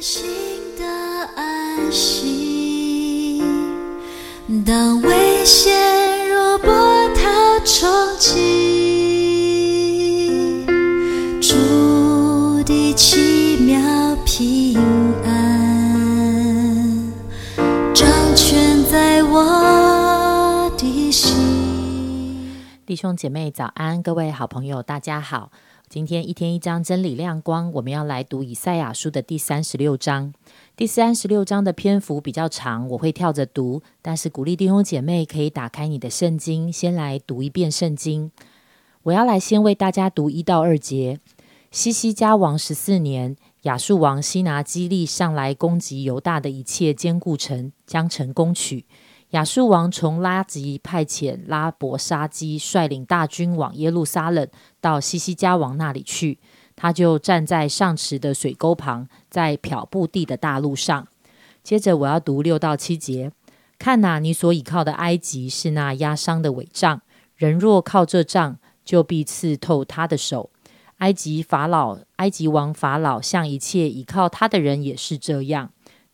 心的安息。当危险如波涛冲击，主的奇妙平安掌权在我的心。弟兄姐妹早安，各位好朋友大家好。今天一天一章真理亮光，我们要来读以赛亚书的第三十六章。第三十六章的篇幅比较长，我会跳着读，但是鼓励弟兄姐妹可以打开你的圣经，先来读一遍圣经。我要来先为大家读一到二节。西西家王十四年，亚述王西拿基利上来攻击犹大的一切坚固城，将城攻取。亚述王从拉吉派遣拉伯沙基率领大军往耶路撒冷，到西西家王那里去。他就站在上池的水沟旁，在漂布地的大路上。接着我要读六到七节：看哪，你所倚靠的埃及是那压伤的伪杖，人若靠这杖，就必刺透他的手。埃及法老、埃及王法老向一切倚靠他的人也是这样。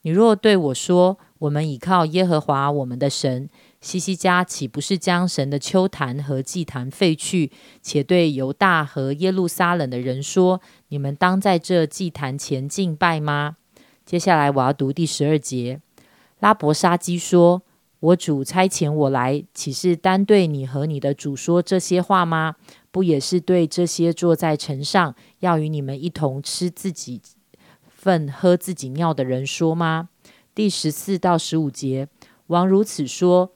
你若对我说，我们倚靠耶和华我们的神，西西家岂不是将神的秋坛和祭坛废去，且对犹大和耶路撒冷的人说：你们当在这祭坛前敬拜吗？接下来我要读第十二节。拉伯沙基说：“我主差遣我来，岂是单对你和你的主说这些话吗？不也是对这些坐在城上，要与你们一同吃自己粪、喝自己尿的人说吗？”第十四到十五节，王如此说：“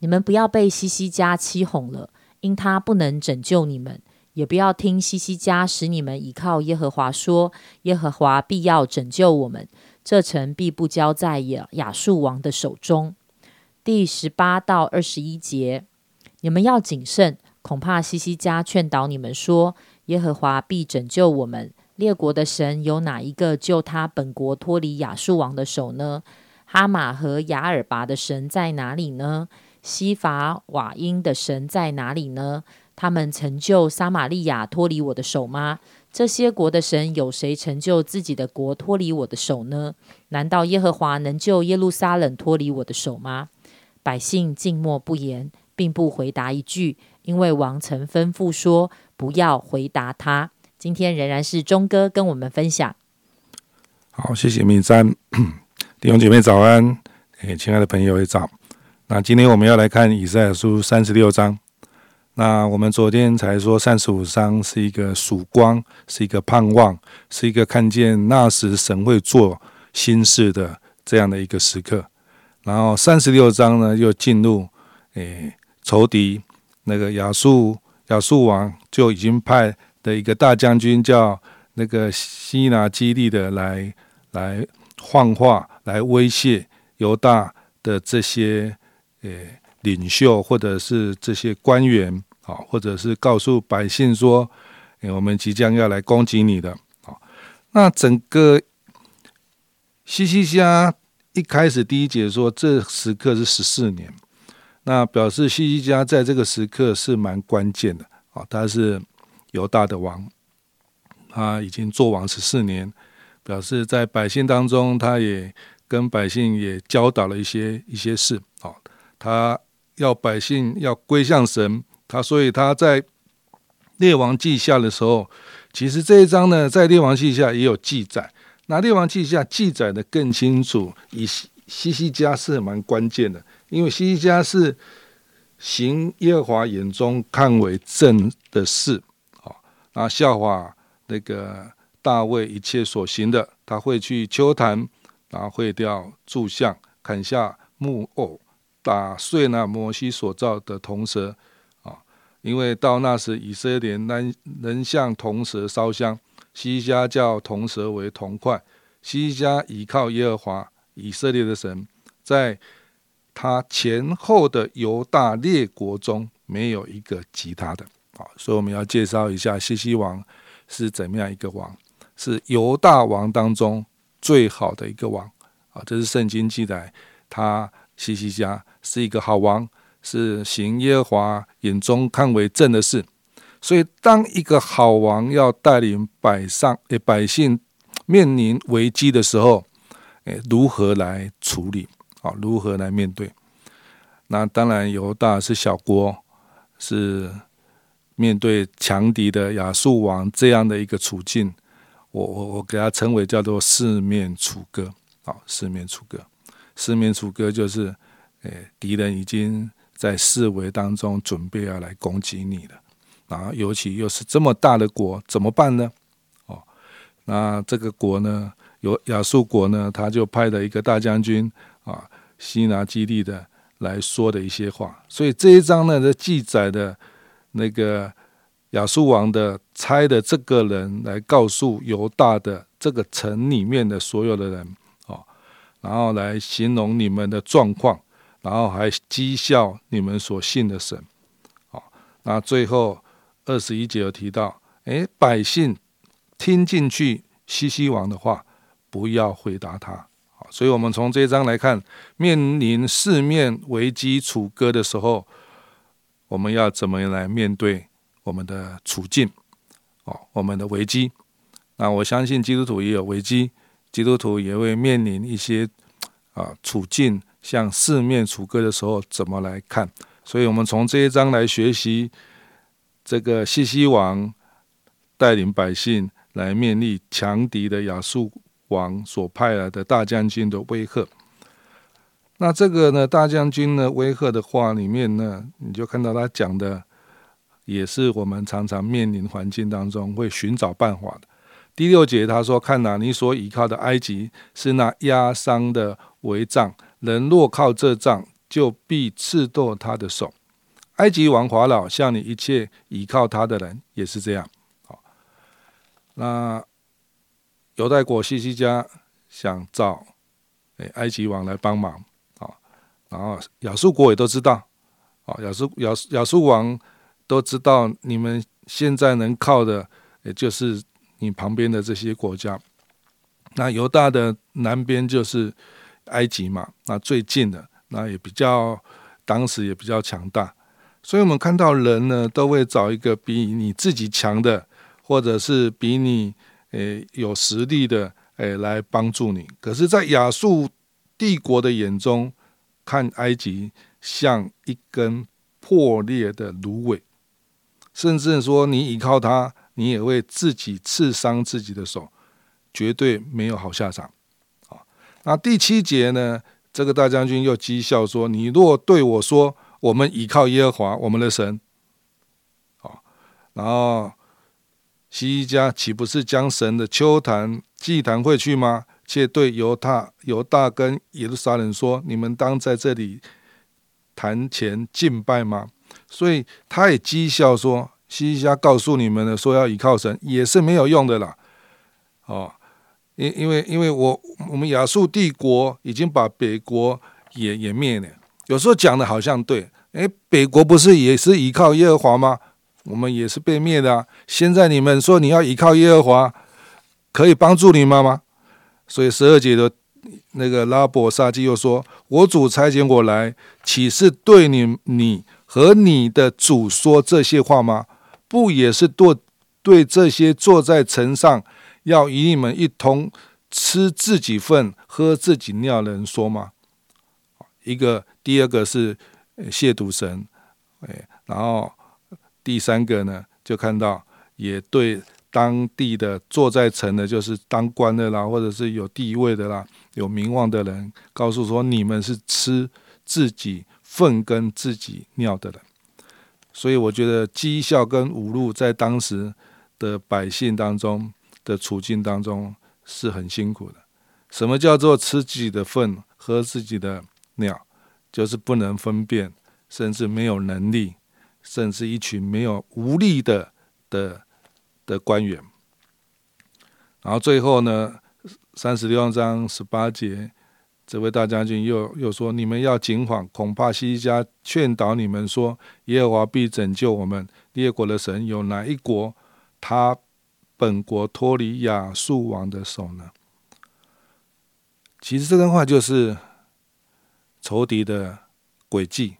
你们不要被西西家欺哄了，因他不能拯救你们；也不要听西西家使你们倚靠耶和华说，耶和华必要拯救我们，这城必不交在亚亚述王的手中。”第十八到二十一节，你们要谨慎，恐怕西西家劝导你们说，耶和华必拯救我们。列国的神有哪一个救他本国脱离亚述王的手呢？哈马和雅尔拔的神在哪里呢？西法瓦因的神在哪里呢？他们成就撒玛利亚脱离我的手吗？这些国的神有谁成就自己的国脱离我的手呢？难道耶和华能救耶路撒冷脱离我的手吗？百姓静默不言，并不回答一句，因为王曾吩咐说：“不要回答他。”今天仍然是钟哥跟我们分享。好，谢谢明山 弟兄姐妹早安，诶，亲爱的朋友也早。那今天我们要来看以赛亚书三十六章。那我们昨天才说三十五章是一个曙光，是一个盼望，是一个看见那时神会做新事的这样的一个时刻。然后三十六章呢，又进入诶仇敌那个亚述亚述王就已经派。的一个大将军叫那个西拿基利的来来幻化来威胁犹大的这些呃领袖或者是这些官员啊，或者是告诉百姓说，我们即将要来攻击你的啊。那整个西西家一开始第一节说这时刻是十四年，那表示西西家在这个时刻是蛮关键的啊，他是。犹大的王，他已经做王十四年，表示在百姓当中，他也跟百姓也教导了一些一些事。哦，他要百姓要归向神，他所以他在列王记下的时候，其实这一章呢，在列王记下也有记载。那列王记下记载的更清楚，以西西西家是蛮关键的，因为西西家是行耶和华眼中看为正的事。啊，笑话那个大卫一切所行的，他会去秋坛，然后毁掉柱像，砍下木偶，打碎那摩西所造的铜蛇。啊，因为到那时以色列人能向铜蛇烧香，西家叫铜蛇为铜块，西家倚靠耶和华以色列的神，在他前后的犹大列国中，没有一个及他的。好，所以我们要介绍一下西西王是怎么样一个王，是犹大王当中最好的一个王啊。这是圣经记载，他西西家是一个好王，是行耶和华眼中看为正的事。所以，当一个好王要带领百上诶百姓面临危机的时候，诶，如何来处理？啊，如何来面对？那当然，犹大是小国，是面对强敌的亚述王这样的一个处境，我我我给他称为叫做四面楚歌。好，四面楚歌，四面楚歌就是，诶，敌人已经在四围当中准备要来攻击你了。然后，尤其又是这么大的国，怎么办呢？哦，那这个国呢，有亚述国呢，他就派了一个大将军啊，西拿基利的来说的一些话。所以这一章呢，的记载的那个亚述王的差的这个人来告诉犹大的这个城里面的所有的人哦，然后来形容你们的状况，然后还讥笑你们所信的神。哦，那最后。二十一节有提到，哎，百姓听进去西西王的话，不要回答他。所以我们从这一章来看，面临四面危机楚歌的时候，我们要怎么来面对我们的处境？哦，我们的危机。那我相信基督徒也有危机，基督徒也会面临一些啊处境，像四面楚歌的时候，怎么来看？所以我们从这一章来学习。这个西西王带领百姓来面立强敌的亚述王所派来的大将军的威吓。那这个呢，大将军呢威吓的话里面呢，你就看到他讲的也是我们常常面临环境当中会寻找办法的。第六节他说：“看哪，你所倚靠的埃及是那压伤的围帐，人若靠这帐，就必刺剁他的手。”埃及王法老向你一切倚靠他的人也是这样。好，那犹太国西西家想找诶埃及王来帮忙，然后亚述国也都知道，啊亚述亚亚述王都知道你们现在能靠的也就是你旁边的这些国家。那犹大的南边就是埃及嘛，那最近的那也比较当时也比较强大。所以，我们看到人呢，都会找一个比你自己强的，或者是比你诶有实力的诶来帮助你。可是，在亚述帝国的眼中，看埃及像一根破裂的芦苇，甚至说你依靠他，你也会自己刺伤自己的手，绝对没有好下场。啊，那第七节呢，这个大将军又讥笑说：“你若对我说。”我们依靠耶和华，我们的神。好，然后西家岂不是将神的秋坛祭坛会去吗？且对犹大、犹大跟耶路撒冷说：“你们当在这里坛前敬拜吗？”所以他也讥笑说：“西西家告诉你们的，说要依靠神，也是没有用的啦。”哦，因因为因为我我们亚述帝国已经把北国也也灭了。有时候讲的好像对，诶，北国不是也是依靠耶和华吗？我们也是被灭的啊！现在你们说你要依靠耶和华，可以帮助你们吗？所以十二节的那个拉伯沙基又说：“我主差遣我来，岂是对你你和你的主说这些话吗？不也是对对这些坐在城上要与你们一同吃自己粪、喝自己尿的人说吗？”一个。第二个是亵渎神，哎，然后第三个呢，就看到也对当地的坐在城的，就是当官的啦，或者是有地位的啦、有名望的人，告诉说你们是吃自己粪跟自己尿的人。所以我觉得讥笑跟侮辱在当时的百姓当中的处境当中是很辛苦的。什么叫做吃自己的粪、喝自己的尿？就是不能分辨，甚至没有能力，甚至一群没有无力的的的官员。然后最后呢，三十六章十八节，这位大将军又又说：“你们要谨防，恐怕西家劝导你们说，耶和华必拯救我们列国的神有哪一国，他本国脱离亚述王的手呢？”其实这段话就是。仇敌的诡计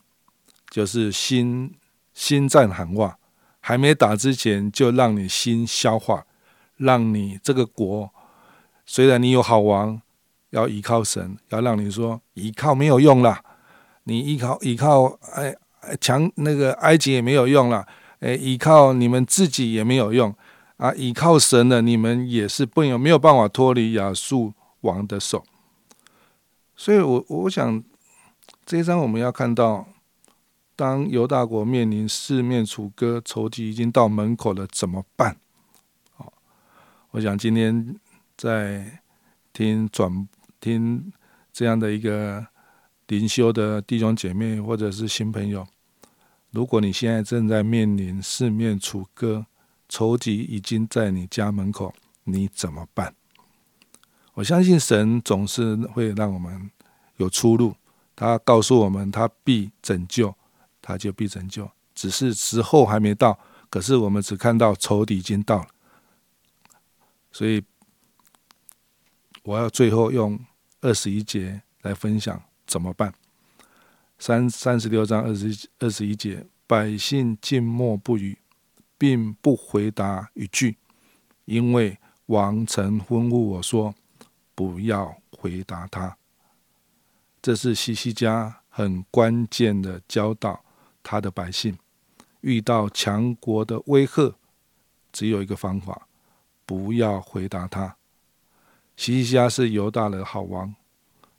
就是心心战喊话，还没打之前就让你心消化，让你这个国虽然你有好王，要依靠神，要让你说依靠没有用啦，你依靠依靠哎强那个埃及也没有用了，哎依靠你们自己也没有用啊，依靠神的你们也是不有没有办法脱离亚述王的手。所以我我想这一章我们要看到，当犹大国面临四面楚歌，仇敌已经到门口了，怎么办？好，我想今天。在听转听这样的一个灵修的弟兄姐妹或者是新朋友，如果你现在正在面临四面楚歌，仇敌已经在你家门口，你怎么办？我相信神总是会让我们有出路，他告诉我们他必拯救，他就必拯救，只是时候还没到。可是我们只看到仇敌已经到了，所以。我要最后用二十一节来分享怎么办？三三十六章二十二十一节，百姓静默不语，并不回答一句，因为王曾吩咐我说，不要回答他。这是西西家很关键的教导他的百姓，遇到强国的威吓，只有一个方法，不要回答他。西西家是犹大的好王，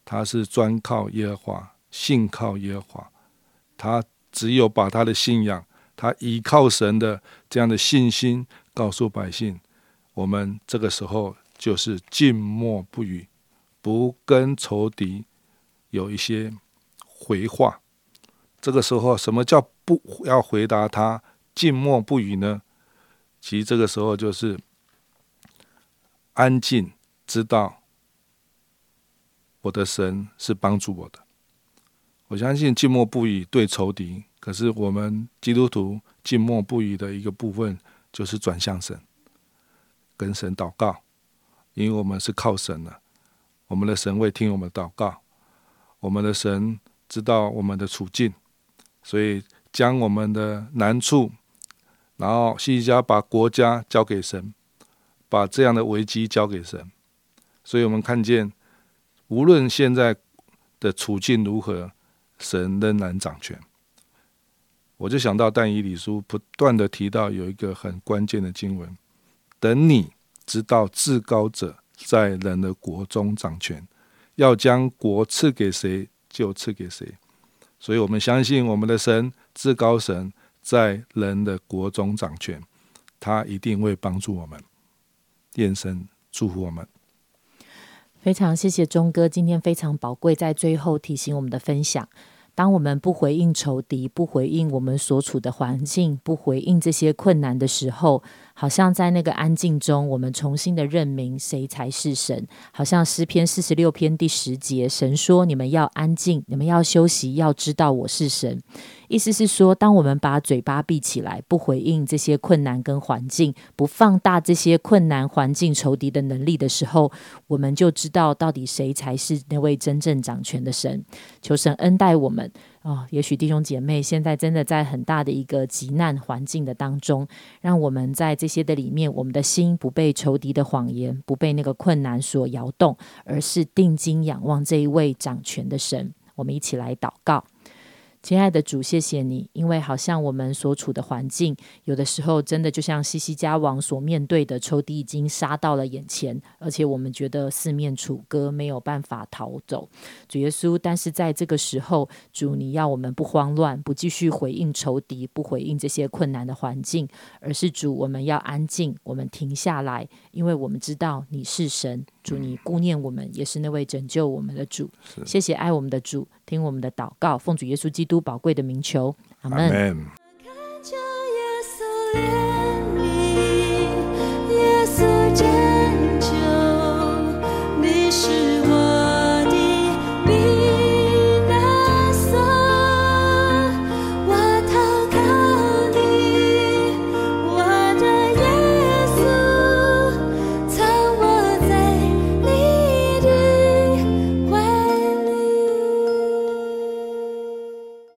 他是专靠耶和华，信靠耶和华。他只有把他的信仰，他依靠神的这样的信心，告诉百姓。我们这个时候就是静默不语，不跟仇敌有一些回话。这个时候，什么叫不要回答他静默不语呢？其实这个时候就是安静。知道我的神是帮助我的，我相信静默不语对仇敌。可是我们基督徒静默不语的一个部分，就是转向神，跟神祷告，因为我们是靠神的，我们的神会听我们祷告，我们的神知道我们的处境，所以将我们的难处，然后西家把国家交给神，把这样的危机交给神。所以我们看见，无论现在的处境如何，神仍然掌权。我就想到但以理书不断的提到有一个很关键的经文：等你知道至高者在人的国中掌权，要将国赐给谁就赐给谁。所以我们相信我们的神至高神在人的国中掌权，他一定会帮助我们，愿神祝福我们。非常谢谢钟哥，今天非常宝贵，在最后提醒我们的分享。当我们不回应仇敌，不回应我们所处的环境，不回应这些困难的时候，好像在那个安静中，我们重新的认明谁才是神。好像诗篇四十六篇第十节，神说：“你们要安静，你们要休息，要知道我是神。”意思是说，当我们把嘴巴闭起来，不回应这些困难跟环境，不放大这些困难环境仇敌的能力的时候，我们就知道到底谁才是那位真正掌权的神。求神恩待我们。哦，也许弟兄姐妹现在真的在很大的一个极难环境的当中，让我们在这些的里面，我们的心不被仇敌的谎言，不被那个困难所摇动，而是定睛仰望这一位掌权的神。我们一起来祷告。亲爱的主，谢谢你，因为好像我们所处的环境，有的时候真的就像西西家王所面对的仇敌已经杀到了眼前，而且我们觉得四面楚歌，没有办法逃走。主耶稣，但是在这个时候，主你要我们不慌乱，不继续回应仇敌，不回应这些困难的环境，而是主我们要安静，我们停下来，因为我们知道你是神，主你顾念我们，也是那位拯救我们的主。谢谢爱我们的主。听我们的祷告，奉主耶稣基督宝贵的名求，阿门。